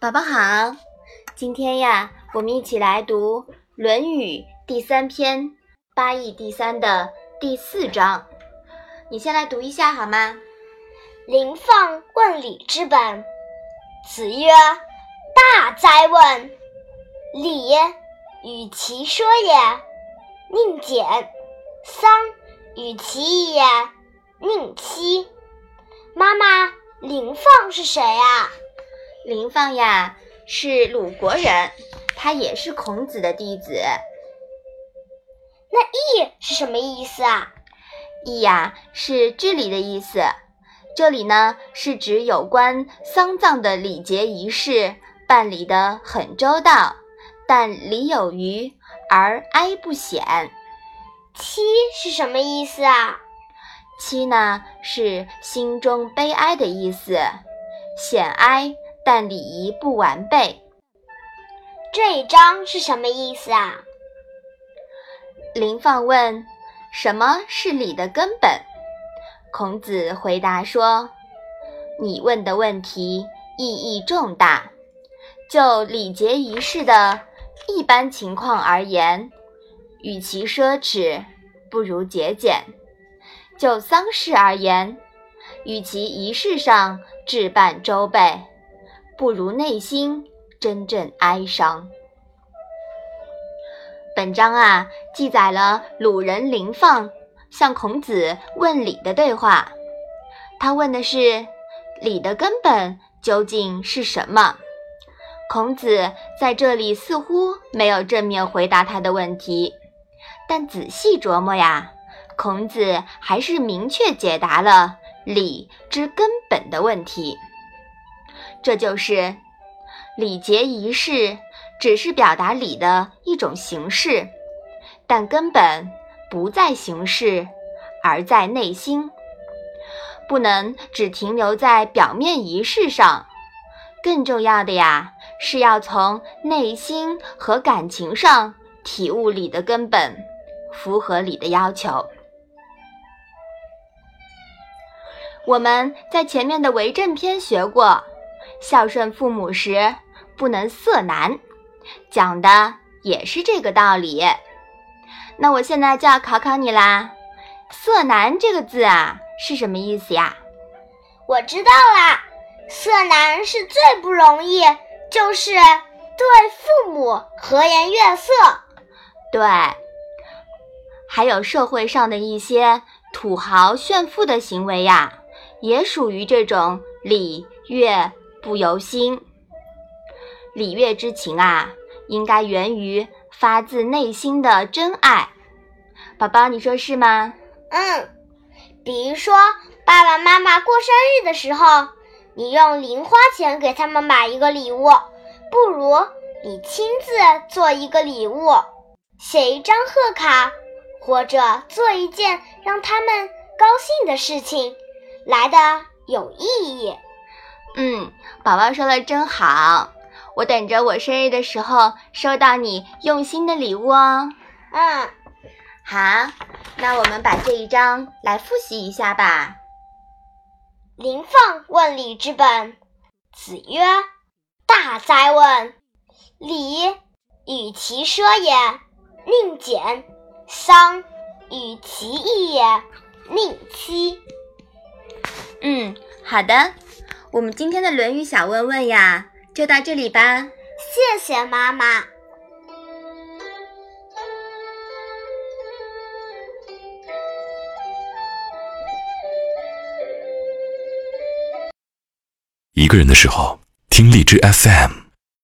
宝宝好，今天呀，我们一起来读《论语》第三篇“八义第三”的第四章。你先来读一下好吗？临放问礼之本。子曰：“大哉问！礼，与其说也，宁俭；丧，与其义也，宁戚。”妈妈，临放是谁啊？林放呀，是鲁国人，他也是孔子的弟子。那义是什么意思啊？义呀，是治理的意思。这里呢，是指有关丧葬的礼节仪式办理的很周到，但礼有余而哀不显。戚是什么意思啊？戚呢，是心中悲哀的意思，显哀。但礼仪不完备，这一章是什么意思啊？林放问：“什么是礼的根本？”孔子回答说：“你问的问题意义重大。就礼节仪式的一般情况而言，与其奢侈，不如节俭；就丧事而言，与其仪式上置办周备。”不如内心真正哀伤。本章啊，记载了鲁人林放向孔子问礼的对话。他问的是礼的根本究竟是什么？孔子在这里似乎没有正面回答他的问题，但仔细琢磨呀，孔子还是明确解答了礼之根本的问题。这就是礼节仪式，只是表达礼的一种形式，但根本不在形式，而在内心。不能只停留在表面仪式上，更重要的呀，是要从内心和感情上体悟礼的根本，符合礼的要求。我们在前面的为政篇学过。孝顺父母时不能色难，讲的也是这个道理。那我现在就要考考你啦，“色难”这个字啊是什么意思呀？我知道啦，“色难”是最不容易，就是对父母和颜悦色。对，还有社会上的一些土豪炫富的行为呀，也属于这种礼乐。不由心，礼乐之情啊，应该源于发自内心的真爱。宝宝，你说是吗？嗯，比如说爸爸妈妈过生日的时候，你用零花钱给他们买一个礼物，不如你亲自做一个礼物，写一张贺卡，或者做一件让他们高兴的事情，来的有意义。嗯，宝宝说的真好，我等着我生日的时候收到你用心的礼物哦。嗯，好，那我们把这一章来复习一下吧。临放问礼之本。子曰：“大哉问！礼，与其奢也，宁俭；丧，与其义也，宁戚。”嗯，好的。我们今天的《论语》小问问呀，就到这里吧。谢谢妈妈。一个人的时候，听荔枝 FM。